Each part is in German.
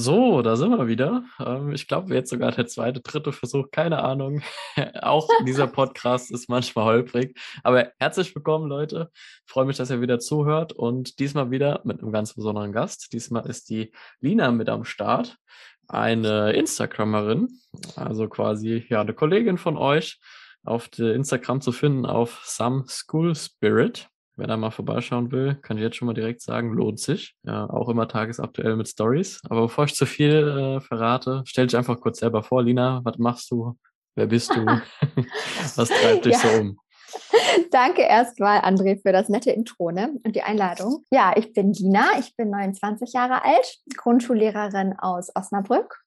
So, da sind wir wieder. Ähm, ich glaube, jetzt sogar der zweite, dritte Versuch, keine Ahnung. Auch dieser Podcast ist manchmal holprig. Aber herzlich willkommen, Leute. Freue mich, dass ihr wieder zuhört und diesmal wieder mit einem ganz besonderen Gast. Diesmal ist die Lina mit am Start, eine Instagrammerin, also quasi ja eine Kollegin von euch, auf Instagram zu finden auf Some School Spirit. Wer da mal vorbeischauen will, kann ich jetzt schon mal direkt sagen, lohnt sich. Ja, auch immer tagesaktuell mit Stories. Aber bevor ich zu viel äh, verrate, stell dich einfach kurz selber vor, Lina. Was machst du? Wer bist du? was treibt dich ja. so um? Danke erstmal, André, für das nette Intro ne? und die Einladung. Ja, ich bin Lina, ich bin 29 Jahre alt, Grundschullehrerin aus Osnabrück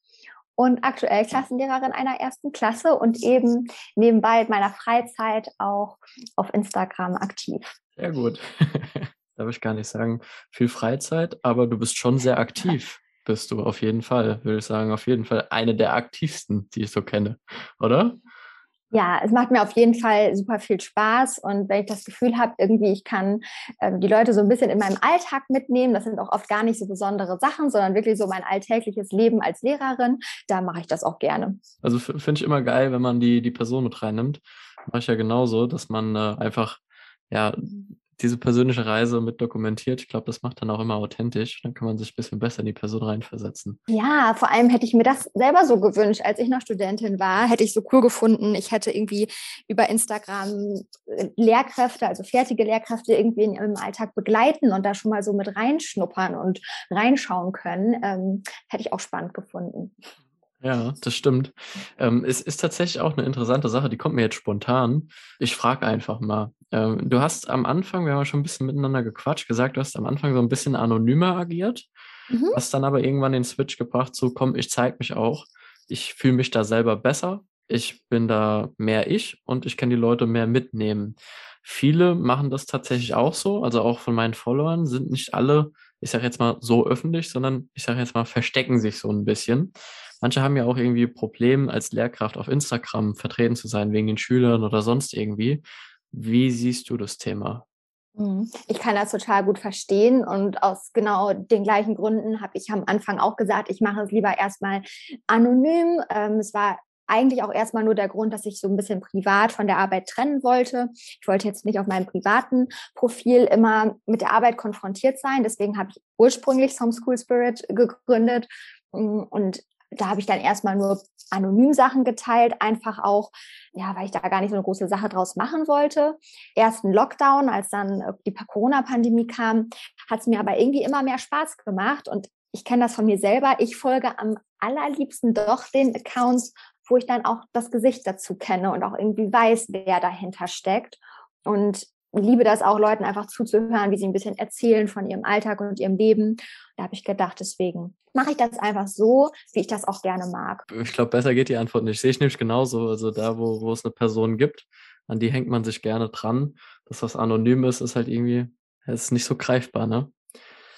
und aktuell Klassenlehrerin einer ersten Klasse und eben nebenbei in meiner Freizeit auch auf Instagram aktiv. Sehr gut. Darf ich gar nicht sagen, viel Freizeit, aber du bist schon sehr aktiv. Bist du auf jeden Fall, würde ich sagen, auf jeden Fall eine der aktivsten, die ich so kenne, oder? Ja, es macht mir auf jeden Fall super viel Spaß und wenn ich das Gefühl habe, irgendwie ich kann äh, die Leute so ein bisschen in meinem Alltag mitnehmen, das sind auch oft gar nicht so besondere Sachen, sondern wirklich so mein alltägliches Leben als Lehrerin, da mache ich das auch gerne. Also finde ich immer geil, wenn man die die Person mit reinnimmt. Mache ich ja genauso, dass man äh, einfach ja, diese persönliche Reise mit dokumentiert. Ich glaube, das macht dann auch immer authentisch. Dann kann man sich ein bisschen besser in die Person reinversetzen. Ja, vor allem hätte ich mir das selber so gewünscht, als ich noch Studentin war. Hätte ich so cool gefunden. Ich hätte irgendwie über Instagram äh, Lehrkräfte, also fertige Lehrkräfte irgendwie in ihrem Alltag begleiten und da schon mal so mit reinschnuppern und reinschauen können. Ähm, hätte ich auch spannend gefunden. Ja, das stimmt. Ähm, es ist tatsächlich auch eine interessante Sache, die kommt mir jetzt spontan. Ich frage einfach mal. Ähm, du hast am Anfang, wir haben ja schon ein bisschen miteinander gequatscht, gesagt, du hast am Anfang so ein bisschen anonymer agiert, mhm. hast dann aber irgendwann den Switch gebracht, so komm, ich zeige mich auch. Ich fühle mich da selber besser. Ich bin da mehr ich und ich kann die Leute mehr mitnehmen. Viele machen das tatsächlich auch so, also auch von meinen Followern sind nicht alle, ich sage jetzt mal so öffentlich, sondern ich sage jetzt mal verstecken sich so ein bisschen. Manche haben ja auch irgendwie Probleme, als Lehrkraft auf Instagram vertreten zu sein, wegen den Schülern oder sonst irgendwie. Wie siehst du das Thema? Mhm. Ich kann das total gut verstehen und aus genau den gleichen Gründen habe ich am Anfang auch gesagt, ich mache es lieber erstmal anonym. Ähm, es war eigentlich auch erstmal nur der Grund, dass ich so ein bisschen privat von der Arbeit trennen wollte. Ich wollte jetzt nicht auf meinem privaten Profil immer mit der Arbeit konfrontiert sein. Deswegen habe ich ursprünglich Some School Spirit gegründet und da habe ich dann erstmal nur anonym Sachen geteilt, einfach auch, ja, weil ich da gar nicht so eine große Sache draus machen wollte. Ersten Lockdown, als dann die Corona-Pandemie kam, hat es mir aber irgendwie immer mehr Spaß gemacht und ich kenne das von mir selber. Ich folge am allerliebsten doch den Accounts, wo ich dann auch das Gesicht dazu kenne und auch irgendwie weiß, wer dahinter steckt. Und liebe das auch, Leuten einfach zuzuhören, wie sie ein bisschen erzählen von ihrem Alltag und ihrem Leben. Da habe ich gedacht, deswegen mache ich das einfach so, wie ich das auch gerne mag. Ich glaube, besser geht die Antwort nicht. Sehe ich nämlich genauso. Also da, wo, wo es eine Person gibt, an die hängt man sich gerne dran. Das, was anonym ist, ist halt irgendwie, ist nicht so greifbar, ne?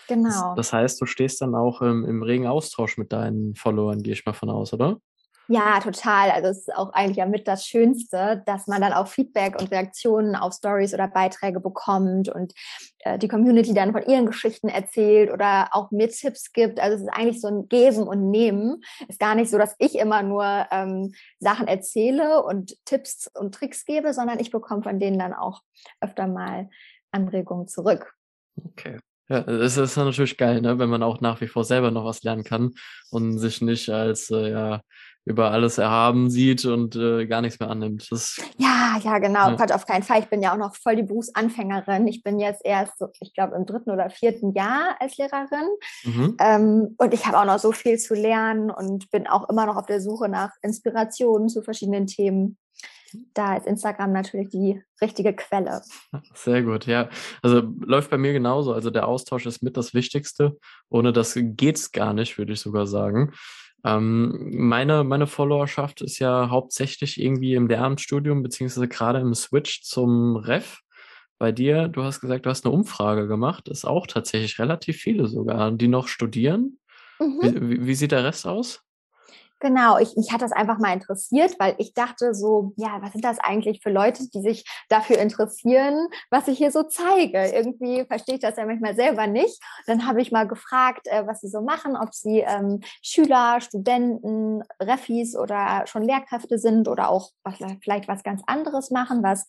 Genau. Das, das heißt, du stehst dann auch im, im regen Austausch mit deinen Followern, gehe ich mal von aus, oder? Ja, total. Also es ist auch eigentlich ja mit das Schönste, dass man dann auch Feedback und Reaktionen auf Stories oder Beiträge bekommt und äh, die Community dann von ihren Geschichten erzählt oder auch mir Tipps gibt. Also es ist eigentlich so ein Geben und Nehmen. Ist gar nicht so, dass ich immer nur ähm, Sachen erzähle und Tipps und Tricks gebe, sondern ich bekomme von denen dann auch öfter mal Anregungen zurück. Okay. Ja, es ist natürlich geil, ne, wenn man auch nach wie vor selber noch was lernen kann und sich nicht als äh, ja über alles erhaben sieht und äh, gar nichts mehr annimmt. Das, ja, ja, genau. Ja. Gott, auf keinen Fall. Ich bin ja auch noch voll die Berufsanfängerin. Ich bin jetzt erst, so, ich glaube, im dritten oder vierten Jahr als Lehrerin. Mhm. Ähm, und ich habe auch noch so viel zu lernen und bin auch immer noch auf der Suche nach Inspirationen zu verschiedenen Themen. Da ist Instagram natürlich die richtige Quelle. Sehr gut, ja. Also läuft bei mir genauso. Also der Austausch ist mit das Wichtigste. Ohne das geht's gar nicht, würde ich sogar sagen. Ähm, meine, meine Followerschaft ist ja hauptsächlich irgendwie im Lehramtsstudium, beziehungsweise gerade im Switch zum Ref. Bei dir, du hast gesagt, du hast eine Umfrage gemacht, ist auch tatsächlich relativ viele sogar, die noch studieren. Mhm. Wie, wie, sieht der Rest aus? Genau, ich, mich hat das einfach mal interessiert, weil ich dachte so, ja, was sind das eigentlich für Leute, die sich dafür interessieren, was ich hier so zeige? Irgendwie verstehe ich das ja manchmal selber nicht. Dann habe ich mal gefragt, äh, was sie so machen, ob sie ähm, Schüler, Studenten, Refis oder schon Lehrkräfte sind oder auch was, vielleicht was ganz anderes machen, was,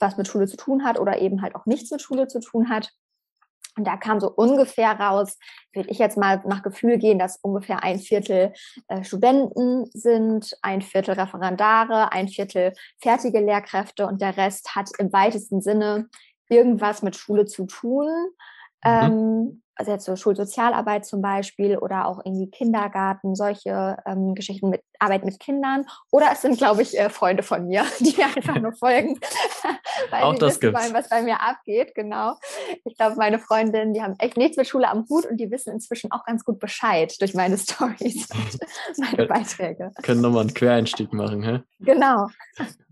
was mit Schule zu tun hat oder eben halt auch nichts mit Schule zu tun hat. Und da kam so ungefähr raus, würde ich jetzt mal nach Gefühl gehen, dass ungefähr ein Viertel äh, Studenten sind, ein Viertel Referendare, ein Viertel fertige Lehrkräfte und der Rest hat im weitesten Sinne irgendwas mit Schule zu tun. Mhm. Ähm, also jetzt so Schulsozialarbeit zum Beispiel oder auch irgendwie Kindergarten, solche ähm, Geschichten mit Arbeit mit Kindern. Oder es sind, glaube ich, äh, Freunde von mir, die mir einfach nur folgen, weil auch das wissen wollen, was bei mir abgeht. Genau. Ich glaube, meine Freundinnen, die haben echt nichts mit Schule am Hut und die wissen inzwischen auch ganz gut Bescheid durch meine Stories und meine Beiträge. Können nochmal einen Quereinstieg machen, hä? Genau.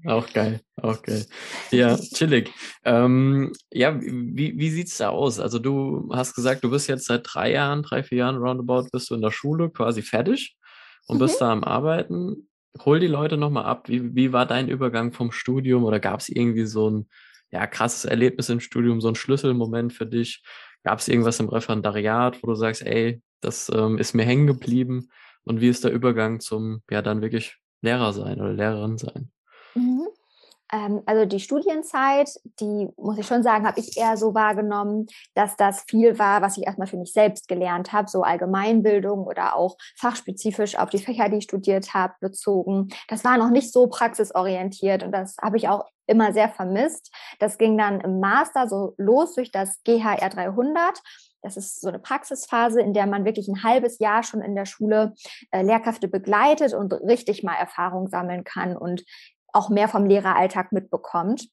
Auch geil, auch geil. Ja, chillig. Ähm, ja, wie, wie sieht's da aus? Also du hast gesagt, du bist jetzt seit drei Jahren, drei, vier Jahren roundabout, bist du in der Schule quasi fertig und mhm. bist da am Arbeiten. Hol die Leute nochmal ab. Wie, wie war dein Übergang vom Studium oder gab es irgendwie so ein ja, krasses Erlebnis im Studium, so ein Schlüsselmoment für dich? Gab es irgendwas im Referendariat, wo du sagst, ey, das ähm, ist mir hängen geblieben? Und wie ist der Übergang zum, ja, dann wirklich Lehrer sein oder Lehrerin sein? Ähm, also die Studienzeit, die muss ich schon sagen, habe ich eher so wahrgenommen, dass das viel war, was ich erstmal für mich selbst gelernt habe, so Allgemeinbildung oder auch fachspezifisch auf die Fächer, die ich studiert habe, bezogen. Das war noch nicht so praxisorientiert und das habe ich auch immer sehr vermisst. Das ging dann im Master so los durch das GHR 300. Das ist so eine Praxisphase, in der man wirklich ein halbes Jahr schon in der Schule äh, Lehrkräfte begleitet und richtig mal Erfahrung sammeln kann und auch mehr vom Lehreralltag mitbekommt.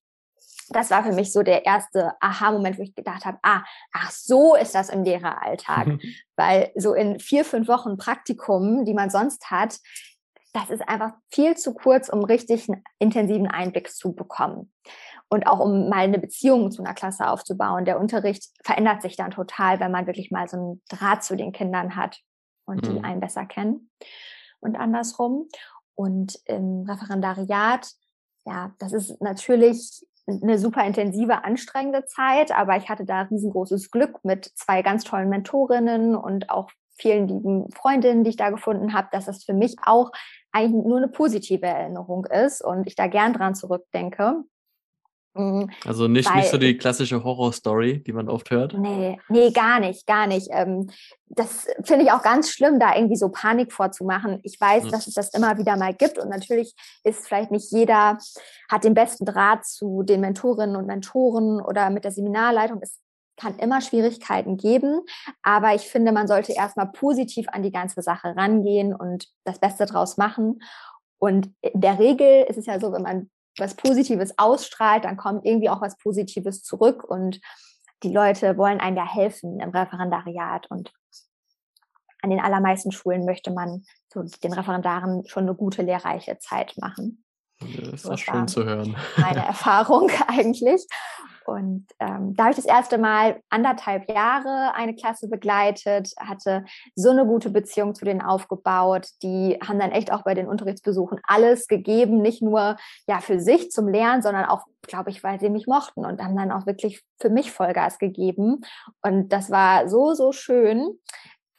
Das war für mich so der erste Aha-Moment, wo ich gedacht habe, ah, ach so ist das im Lehreralltag. Weil so in vier, fünf Wochen Praktikum, die man sonst hat, das ist einfach viel zu kurz, um richtig einen intensiven Einblick zu bekommen. Und auch um mal eine Beziehung zu einer Klasse aufzubauen. Der Unterricht verändert sich dann total, wenn man wirklich mal so einen Draht zu den Kindern hat und die mhm. einen besser kennen. Und andersrum. Und im Referendariat, ja, das ist natürlich eine super intensive, anstrengende Zeit, aber ich hatte da riesengroßes Glück mit zwei ganz tollen Mentorinnen und auch vielen lieben Freundinnen, die ich da gefunden habe, dass das für mich auch eigentlich nur eine positive Erinnerung ist und ich da gern dran zurückdenke. Mhm. Also nicht, Weil, nicht so die klassische Horrorstory, die man oft hört. Nee, nee, gar nicht, gar nicht. Ähm, das finde ich auch ganz schlimm, da irgendwie so Panik vorzumachen. Ich weiß, mhm. dass es das immer wieder mal gibt und natürlich ist vielleicht nicht jeder, hat den besten Draht zu den Mentorinnen und Mentoren oder mit der Seminarleitung. Es kann immer Schwierigkeiten geben, aber ich finde, man sollte erstmal positiv an die ganze Sache rangehen und das Beste draus machen. Und in der Regel ist es ja so, wenn man was Positives ausstrahlt, dann kommt irgendwie auch was Positives zurück und die Leute wollen einem ja helfen im Referendariat und an den allermeisten Schulen möchte man so den Referendaren schon eine gute, lehrreiche Zeit machen. Das ist so, das schön zu hören. Meine Erfahrung eigentlich. Und ähm, da habe ich das erste Mal anderthalb Jahre eine Klasse begleitet, hatte so eine gute Beziehung zu denen aufgebaut. Die haben dann echt auch bei den Unterrichtsbesuchen alles gegeben, nicht nur ja für sich zum Lernen, sondern auch, glaube ich, weil sie mich mochten und haben dann auch wirklich für mich Vollgas gegeben. Und das war so, so schön,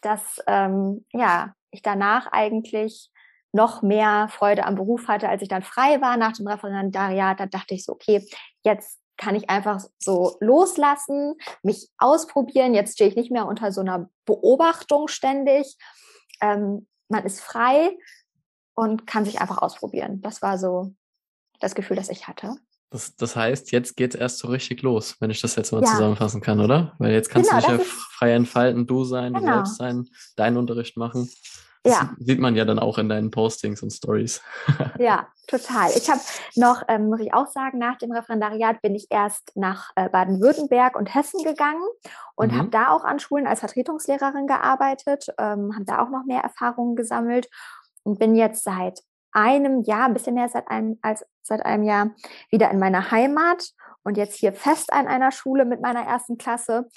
dass ähm, ja, ich danach eigentlich noch mehr Freude am Beruf hatte, als ich dann frei war nach dem Referendariat. Da dachte ich so, okay, jetzt kann ich einfach so loslassen, mich ausprobieren. Jetzt stehe ich nicht mehr unter so einer Beobachtung ständig. Ähm, man ist frei und kann sich einfach ausprobieren. Das war so das Gefühl, das ich hatte. Das, das heißt, jetzt geht es erst so richtig los, wenn ich das jetzt mal ja. zusammenfassen kann, oder? Weil jetzt kannst genau, du dich ja frei entfalten, du sein, genau. du selbst sein, deinen Unterricht machen. Das ja. sieht man ja dann auch in deinen Postings und Stories. ja, total. Ich habe noch, ähm, muss ich auch sagen, nach dem Referendariat bin ich erst nach äh, Baden-Württemberg und Hessen gegangen und mhm. habe da auch an Schulen als Vertretungslehrerin gearbeitet, ähm, habe da auch noch mehr Erfahrungen gesammelt und bin jetzt seit einem Jahr, ein bisschen mehr seit einem, als seit einem Jahr, wieder in meiner Heimat und jetzt hier fest an einer Schule mit meiner ersten Klasse.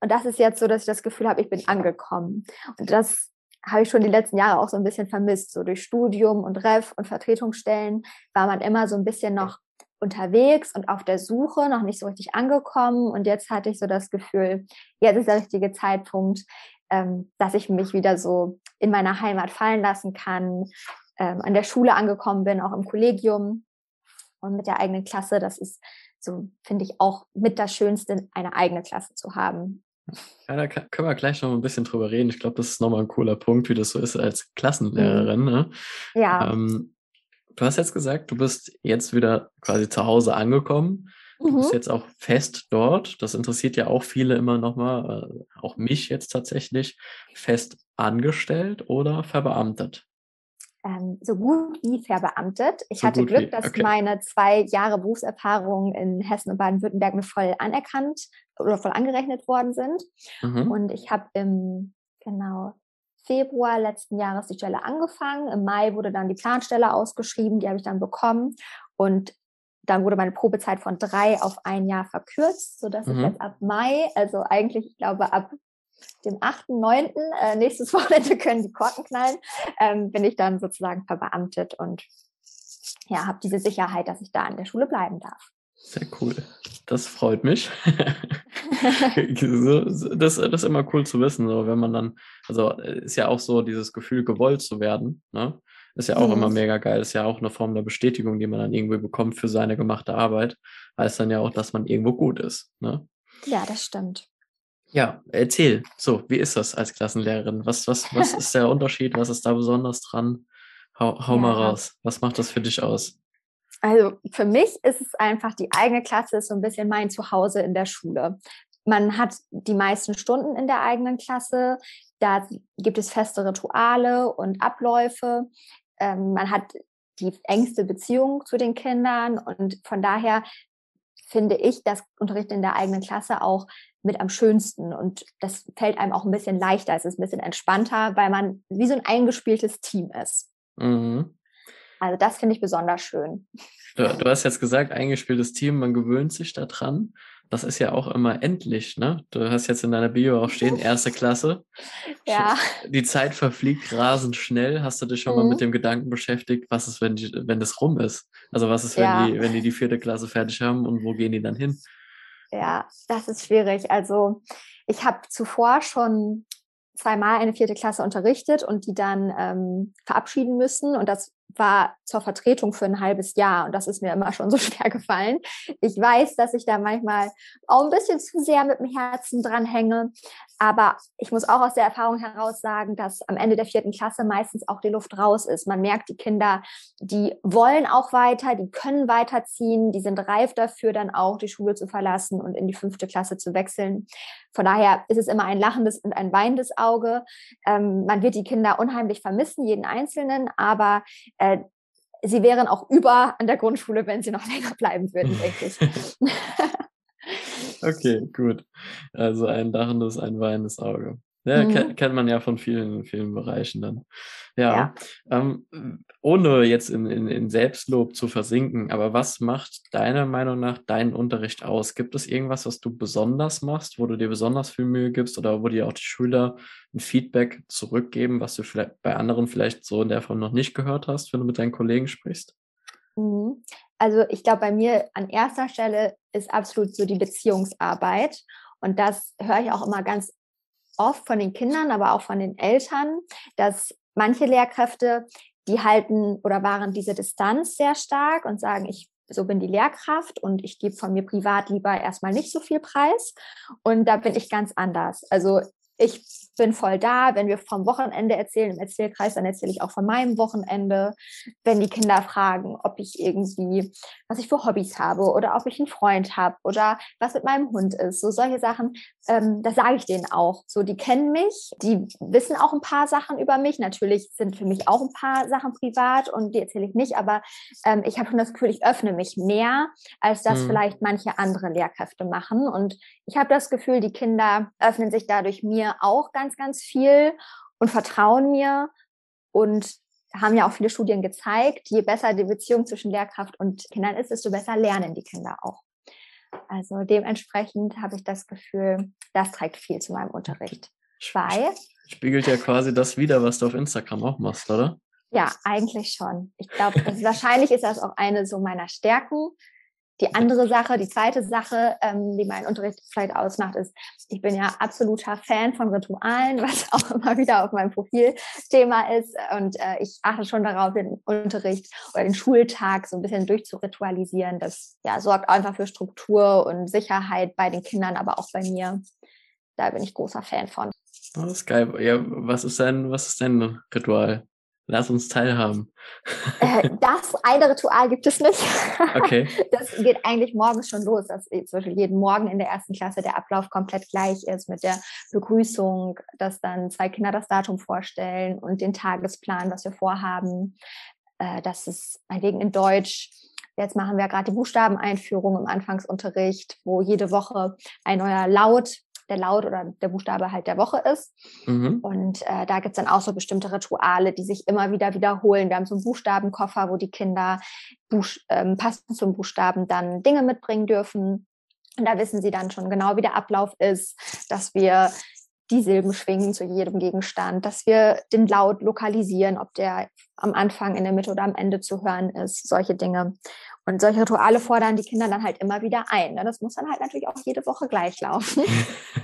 Und das ist jetzt so, dass ich das Gefühl habe, ich bin angekommen. Und das habe ich schon die letzten Jahre auch so ein bisschen vermisst. So durch Studium und Ref und Vertretungsstellen war man immer so ein bisschen noch unterwegs und auf der Suche, noch nicht so richtig angekommen. Und jetzt hatte ich so das Gefühl, jetzt ist der richtige Zeitpunkt, ähm, dass ich mich wieder so in meiner Heimat fallen lassen kann, ähm, an der Schule angekommen bin, auch im Kollegium und mit der eigenen Klasse. Das ist so, finde ich, auch mit das Schönste, eine eigene Klasse zu haben. Ja, da können wir gleich noch ein bisschen drüber reden. Ich glaube, das ist nochmal ein cooler Punkt, wie das so ist als Klassenlehrerin. Ne? Ja. Ähm, du hast jetzt gesagt, du bist jetzt wieder quasi zu Hause angekommen. Du mhm. bist jetzt auch fest dort. Das interessiert ja auch viele immer nochmal, äh, auch mich jetzt tatsächlich, fest angestellt oder verbeamtet? Ähm, so gut wie verbeamtet. Ich so hatte Glück, wie. dass okay. meine zwei Jahre Berufserfahrung in Hessen und Baden-Württemberg mir voll anerkannt oder voll angerechnet worden sind. Mhm. Und ich habe im genau Februar letzten Jahres die Stelle angefangen. Im Mai wurde dann die Planstelle ausgeschrieben, die habe ich dann bekommen. Und dann wurde meine Probezeit von drei auf ein Jahr verkürzt, sodass mhm. ich jetzt ab Mai, also eigentlich, ich glaube, ab dem 8., 9., äh, nächstes Wochenende können die Korken knallen, ähm, bin ich dann sozusagen verbeamtet und ja, habe diese Sicherheit, dass ich da an der Schule bleiben darf. Sehr cool. Das freut mich. das, das ist immer cool zu wissen, so wenn man dann, also ist ja auch so dieses Gefühl, gewollt zu werden, ne? Ist ja auch mhm. immer mega geil. Ist ja auch eine Form der Bestätigung, die man dann irgendwie bekommt für seine gemachte Arbeit. Heißt dann ja auch, dass man irgendwo gut ist. Ne? Ja, das stimmt. Ja, erzähl. So, wie ist das als Klassenlehrerin? Was, was, was ist der Unterschied? Was ist da besonders dran? Hau, hau ja. mal raus. Was macht das für dich aus? Also für mich ist es einfach, die eigene Klasse ist so ein bisschen mein Zuhause in der Schule. Man hat die meisten Stunden in der eigenen Klasse. Da gibt es feste Rituale und Abläufe. Ähm, man hat die engste Beziehung zu den Kindern und von daher finde ich das Unterrichten in der eigenen Klasse auch mit am schönsten und das fällt einem auch ein bisschen leichter, es ist ein bisschen entspannter, weil man wie so ein eingespieltes Team ist. Mhm. Also das finde ich besonders schön. Du, du, hast jetzt gesagt, eingespieltes Team, man gewöhnt sich daran. Das ist ja auch immer endlich, ne? Du hast jetzt in deiner Bio auch stehen, erste Klasse. Ja. Die Zeit verfliegt rasend schnell. Hast du dich schon mhm. mal mit dem Gedanken beschäftigt, was ist, wenn, die, wenn das rum ist? Also was ist, wenn, ja. die, wenn die die vierte Klasse fertig haben und wo gehen die dann hin? Ja, das ist schwierig. Also ich habe zuvor schon zweimal eine vierte Klasse unterrichtet und die dann ähm, verabschieden müssen. Und das war zur Vertretung für ein halbes Jahr und das ist mir immer schon so schwer gefallen. Ich weiß, dass ich da manchmal auch ein bisschen zu sehr mit dem Herzen dran hänge, aber ich muss auch aus der Erfahrung heraus sagen, dass am Ende der vierten Klasse meistens auch die Luft raus ist. Man merkt, die Kinder, die wollen auch weiter, die können weiterziehen, die sind reif dafür, dann auch die Schule zu verlassen und in die fünfte Klasse zu wechseln. Von daher ist es immer ein lachendes und ein weinendes Auge. Ähm, man wird die Kinder unheimlich vermissen, jeden Einzelnen, aber äh, sie wären auch über an der Grundschule, wenn sie noch länger bleiben würden, denke ich. okay, gut. Also ein lachendes, ein weinendes Auge. Ja, mhm. kennt, kennt man ja von vielen, vielen Bereichen dann. Ja, ja. Ähm, ohne jetzt in, in, in Selbstlob zu versinken, aber was macht deiner Meinung nach deinen Unterricht aus? Gibt es irgendwas, was du besonders machst, wo du dir besonders viel Mühe gibst oder wo dir auch die Schüler ein Feedback zurückgeben, was du vielleicht bei anderen vielleicht so in der Form noch nicht gehört hast, wenn du mit deinen Kollegen sprichst? Mhm. Also ich glaube, bei mir an erster Stelle ist absolut so die Beziehungsarbeit. Und das höre ich auch immer ganz oft von den Kindern, aber auch von den Eltern, dass manche Lehrkräfte, die halten oder waren diese Distanz sehr stark und sagen, ich so bin die Lehrkraft und ich gebe von mir privat lieber erstmal nicht so viel Preis. Und da bin ich ganz anders. Also ich bin voll da. Wenn wir vom Wochenende erzählen im Erzählkreis, dann erzähle ich auch von meinem Wochenende. Wenn die Kinder fragen, ob ich irgendwie, was ich für Hobbys habe oder ob ich einen Freund habe oder was mit meinem Hund ist, so solche Sachen, ähm, das sage ich denen auch. So, die kennen mich, die wissen auch ein paar Sachen über mich. Natürlich sind für mich auch ein paar Sachen privat und die erzähle ich nicht, aber ähm, ich habe schon das Gefühl, ich öffne mich mehr, als das mhm. vielleicht manche andere Lehrkräfte machen. Und ich habe das Gefühl, die Kinder öffnen sich dadurch mir auch ganz, ganz viel und vertrauen mir und haben ja auch viele Studien gezeigt, je besser die Beziehung zwischen Lehrkraft und Kindern ist, desto besser lernen die Kinder auch. Also dementsprechend habe ich das Gefühl, das trägt viel zu meinem Unterricht. zwei. Spiegelt ja quasi das wieder, was du auf Instagram auch machst, oder? Ja, eigentlich schon. Ich glaube, wahrscheinlich ist das auch eine so meiner Stärken. Die andere Sache, die zweite Sache, ähm, die mein Unterricht vielleicht ausmacht, ist, ich bin ja absoluter Fan von Ritualen, was auch immer wieder auf meinem Profil Thema ist. Und äh, ich achte schon darauf, den Unterricht oder den Schultag so ein bisschen durchzuritualisieren. Das ja, sorgt einfach für Struktur und Sicherheit bei den Kindern, aber auch bei mir. Da bin ich großer Fan von. Oh, das ist geil. Ja, was ist dein, was ist dein Ritual? Lass uns teilhaben. Äh, das eine Ritual gibt es nicht. Okay. Das geht eigentlich morgens schon los, dass zum Beispiel jeden Morgen in der ersten Klasse der Ablauf komplett gleich ist mit der Begrüßung, dass dann zwei Kinder das Datum vorstellen und den Tagesplan, was wir vorhaben. Äh, das ist wegen in Deutsch. Jetzt machen wir gerade die Buchstabeneinführung im Anfangsunterricht, wo jede Woche ein neuer Laut der Laut oder der Buchstabe halt der Woche ist. Mhm. Und äh, da gibt's dann auch so bestimmte Rituale, die sich immer wieder wiederholen. Wir haben so einen Buchstabenkoffer, wo die Kinder Buch, ähm, passend zum Buchstaben dann Dinge mitbringen dürfen. Und da wissen sie dann schon genau, wie der Ablauf ist, dass wir die Silben schwingen zu jedem Gegenstand, dass wir den Laut lokalisieren, ob der am Anfang, in der Mitte oder am Ende zu hören ist, solche Dinge. Und solche Rituale fordern die Kinder dann halt immer wieder ein. Ne? Das muss dann halt natürlich auch jede Woche gleich laufen.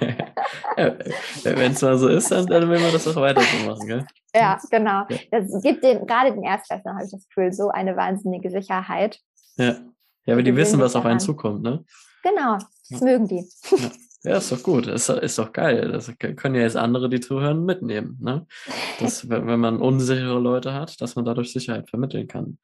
ja, Wenn es mal so ist, dann, dann will man das auch weiter so machen. Gell? Ja, genau. Das gibt den, gerade den Erstklässlern, habe ich das Gefühl, so eine wahnsinnige Sicherheit. Ja, ja aber die, die wissen, was auf einen zukommt, ne? Genau, das ja. mögen die. Ja. Ja, ist doch gut. Ist, ist doch geil. Das können ja jetzt andere, die zuhören, mitnehmen. Ne? Das, wenn man unsichere Leute hat, dass man dadurch Sicherheit vermitteln kann.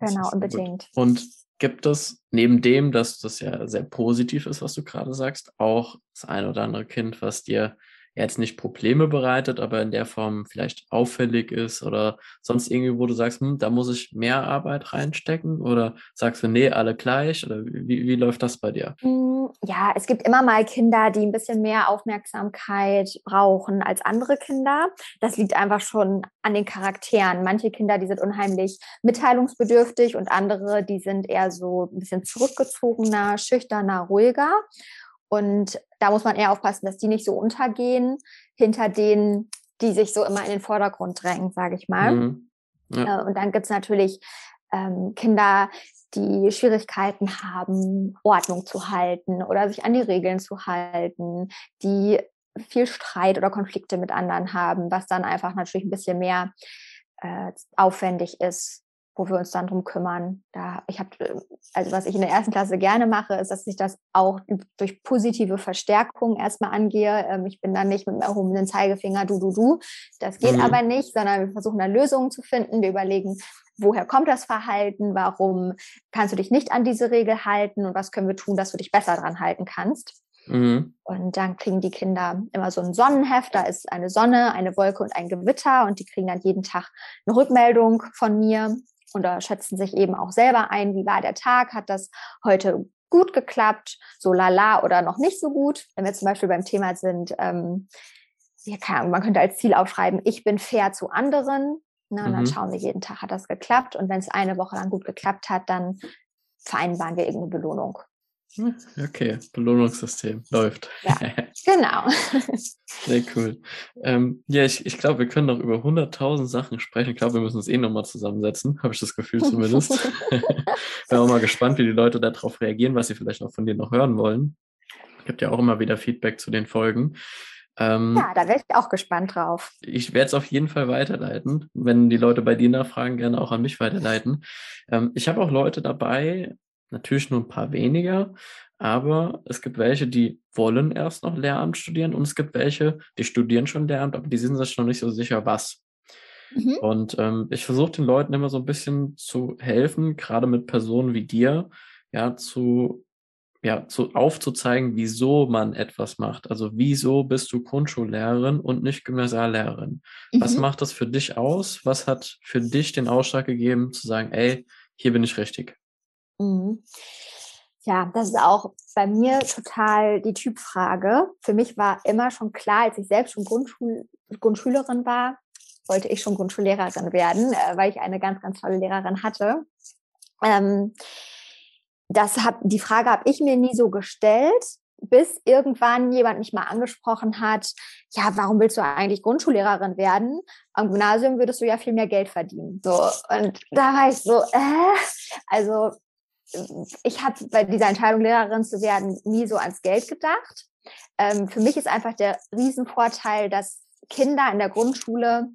Genau, unbedingt. Gut. Und gibt es neben dem, dass das ja sehr positiv ist, was du gerade sagst, auch das ein oder andere Kind, was dir jetzt nicht Probleme bereitet, aber in der Form vielleicht auffällig ist oder sonst irgendwie, wo du sagst, hm, da muss ich mehr Arbeit reinstecken oder sagst du, nee, alle gleich oder wie, wie läuft das bei dir? Hm, ja, es gibt immer mal Kinder, die ein bisschen mehr Aufmerksamkeit brauchen als andere Kinder. Das liegt einfach schon an den Charakteren. Manche Kinder, die sind unheimlich mitteilungsbedürftig und andere, die sind eher so ein bisschen zurückgezogener, schüchterner, ruhiger. Und da muss man eher aufpassen, dass die nicht so untergehen hinter denen, die sich so immer in den Vordergrund drängen, sage ich mal. Mhm. Ja. Äh, und dann gibt's natürlich ähm, Kinder, die Schwierigkeiten haben, Ordnung zu halten oder sich an die Regeln zu halten, die viel Streit oder Konflikte mit anderen haben, was dann einfach natürlich ein bisschen mehr äh, aufwendig ist wo wir uns dann drum kümmern. Da ich habe, also was ich in der ersten Klasse gerne mache, ist, dass ich das auch durch positive Verstärkung erstmal angehe. Ähm, ich bin dann nicht mit dem erhobenen Zeigefinger du du du. Das geht mhm. aber nicht, sondern wir versuchen da Lösungen zu finden. Wir überlegen, woher kommt das Verhalten? Warum kannst du dich nicht an diese Regel halten? Und was können wir tun, dass du dich besser dran halten kannst? Mhm. Und dann kriegen die Kinder immer so ein Sonnenheft, da ist eine Sonne, eine Wolke und ein Gewitter und die kriegen dann jeden Tag eine Rückmeldung von mir oder schätzen sich eben auch selber ein, wie war der Tag, hat das heute gut geklappt, so lala oder noch nicht so gut. Wenn wir zum Beispiel beim Thema sind, ähm, ja, kann, man könnte als Ziel aufschreiben, ich bin fair zu anderen. Na, und dann mhm. schauen wir jeden Tag, hat das geklappt. Und wenn es eine Woche lang gut geklappt hat, dann vereinbaren wir irgendeine Belohnung. Okay, Belohnungssystem läuft. Ja, genau. Sehr cool. Ähm, ja, ich, ich glaube, wir können noch über 100.000 Sachen sprechen. Ich glaube, wir müssen uns eh nochmal zusammensetzen, habe ich das Gefühl zumindest. Bin auch mal gespannt, wie die Leute darauf reagieren, was sie vielleicht noch von dir noch hören wollen. Es gibt ja auch immer wieder Feedback zu den Folgen. Ähm, ja, da wäre ich auch gespannt drauf. Ich werde es auf jeden Fall weiterleiten. Wenn die Leute bei dir nachfragen, gerne auch an mich weiterleiten. Ähm, ich habe auch Leute dabei, Natürlich nur ein paar weniger, aber es gibt welche, die wollen erst noch Lehramt studieren und es gibt welche, die studieren schon Lehramt, aber die sind sich noch nicht so sicher, was. Mhm. Und ähm, ich versuche den Leuten immer so ein bisschen zu helfen, gerade mit Personen wie dir, ja, zu, ja, zu aufzuzeigen, wieso man etwas macht. Also wieso bist du Grundschullehrerin und nicht Gymnasiallehrerin? Mhm. Was macht das für dich aus? Was hat für dich den Ausschlag gegeben, zu sagen, ey, hier bin ich richtig? Mhm. Ja, das ist auch bei mir total die Typfrage. Für mich war immer schon klar, als ich selbst schon Grundschul Grundschülerin war, wollte ich schon Grundschullehrerin werden, äh, weil ich eine ganz, ganz tolle Lehrerin hatte. Ähm, das hab, die Frage habe ich mir nie so gestellt. bis irgendwann jemand mich mal angesprochen hat, ja, warum willst du eigentlich Grundschullehrerin werden? Am Gymnasium würdest du ja viel mehr Geld verdienen. So, und da war ich so, äh, also ich habe bei dieser Entscheidung, Lehrerin zu werden, nie so ans Geld gedacht. Ähm, für mich ist einfach der Riesenvorteil, dass Kinder in der Grundschule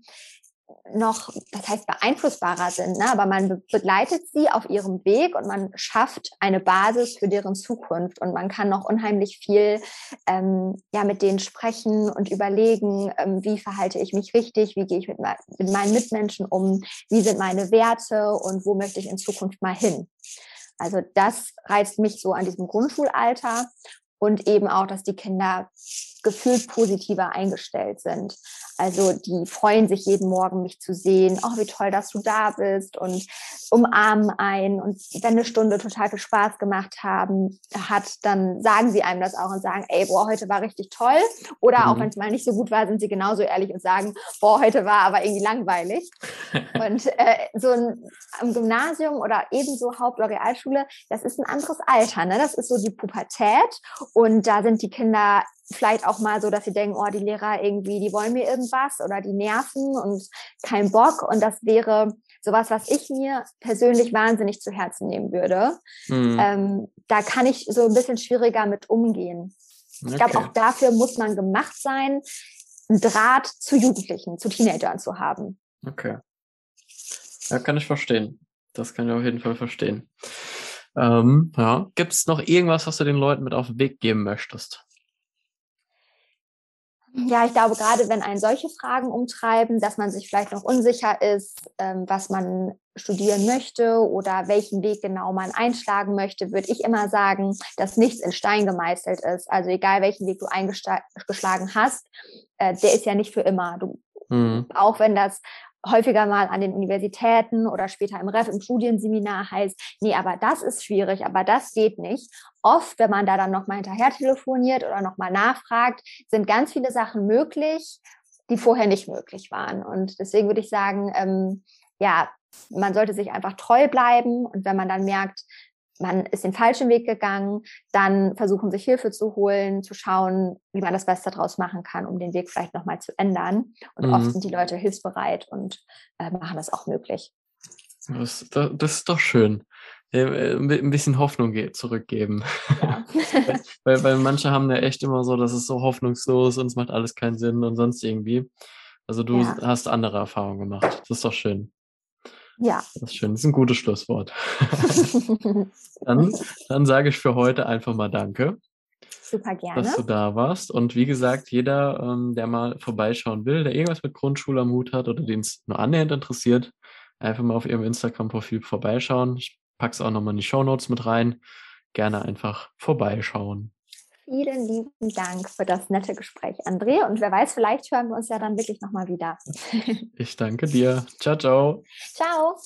noch, das heißt beeinflussbarer sind, ne? aber man begleitet sie auf ihrem Weg und man schafft eine Basis für deren Zukunft und man kann noch unheimlich viel ähm, ja mit denen sprechen und überlegen, ähm, wie verhalte ich mich richtig, wie gehe ich mit, mit meinen Mitmenschen um, wie sind meine Werte und wo möchte ich in Zukunft mal hin. Also das reizt mich so an diesem Grundschulalter und eben auch, dass die Kinder gefühlt positiver eingestellt sind. Also die freuen sich jeden Morgen, mich zu sehen. Oh, wie toll, dass du da bist und umarmen ein. Und wenn eine Stunde total viel Spaß gemacht haben, hat, dann sagen sie einem das auch und sagen, ey, boah, heute war richtig toll. Oder mhm. auch wenn es mal nicht so gut war, sind sie genauso ehrlich und sagen, boah, heute war aber irgendwie langweilig. und äh, so ein, am Gymnasium oder ebenso Haupt- oder Realschule, das ist ein anderes Alter. Ne? Das ist so die Pubertät. Und da sind die Kinder vielleicht auch mal so, dass sie denken, oh, die Lehrer irgendwie, die wollen mir irgendwas oder die nerven und kein Bock. Und das wäre sowas, was ich mir persönlich wahnsinnig zu Herzen nehmen würde. Mhm. Ähm, da kann ich so ein bisschen schwieriger mit umgehen. Ich okay. glaube, auch dafür muss man gemacht sein, einen Draht zu Jugendlichen, zu Teenagern zu haben. Okay. Ja, kann ich verstehen. Das kann ich auf jeden Fall verstehen. Ähm, ja. Gibt es noch irgendwas, was du den Leuten mit auf den Weg geben möchtest? Ja, ich glaube, gerade wenn einen solche Fragen umtreiben, dass man sich vielleicht noch unsicher ist, ähm, was man studieren möchte oder welchen Weg genau man einschlagen möchte, würde ich immer sagen, dass nichts in Stein gemeißelt ist. Also egal welchen Weg du eingeschlagen hast, äh, der ist ja nicht für immer. Du, mhm. Auch wenn das häufiger mal an den Universitäten oder später im Ref, im Studienseminar heißt, nee, aber das ist schwierig, aber das geht nicht. Oft, wenn man da dann nochmal hinterher telefoniert oder nochmal nachfragt, sind ganz viele Sachen möglich, die vorher nicht möglich waren. Und deswegen würde ich sagen, ähm, ja, man sollte sich einfach treu bleiben und wenn man dann merkt, man ist den falschen Weg gegangen, dann versuchen sich Hilfe zu holen, zu schauen, wie man das Beste daraus machen kann, um den Weg vielleicht nochmal zu ändern. Und mhm. oft sind die Leute hilfsbereit und äh, machen das auch möglich. Das, das, das ist doch schön. Äh, ein bisschen Hoffnung zurückgeben. Ja. weil, weil manche haben ja echt immer so, das ist so hoffnungslos und es macht alles keinen Sinn und sonst irgendwie. Also du ja. hast andere Erfahrungen gemacht. Das ist doch schön. Ja. Das ist schön. Das ist ein gutes Schlusswort. dann, dann sage ich für heute einfach mal Danke. Super gerne. Dass du da warst. Und wie gesagt, jeder, ähm, der mal vorbeischauen will, der irgendwas mit Grundschule am Hut hat oder den es nur annähernd interessiert, einfach mal auf ihrem Instagram-Profil vorbeischauen. Ich packe es auch nochmal in die Show Notes mit rein. Gerne einfach vorbeischauen. Vielen lieben Dank für das nette Gespräch, André. Und wer weiß, vielleicht hören wir uns ja dann wirklich nochmal wieder. ich danke dir. Ciao, ciao. Ciao.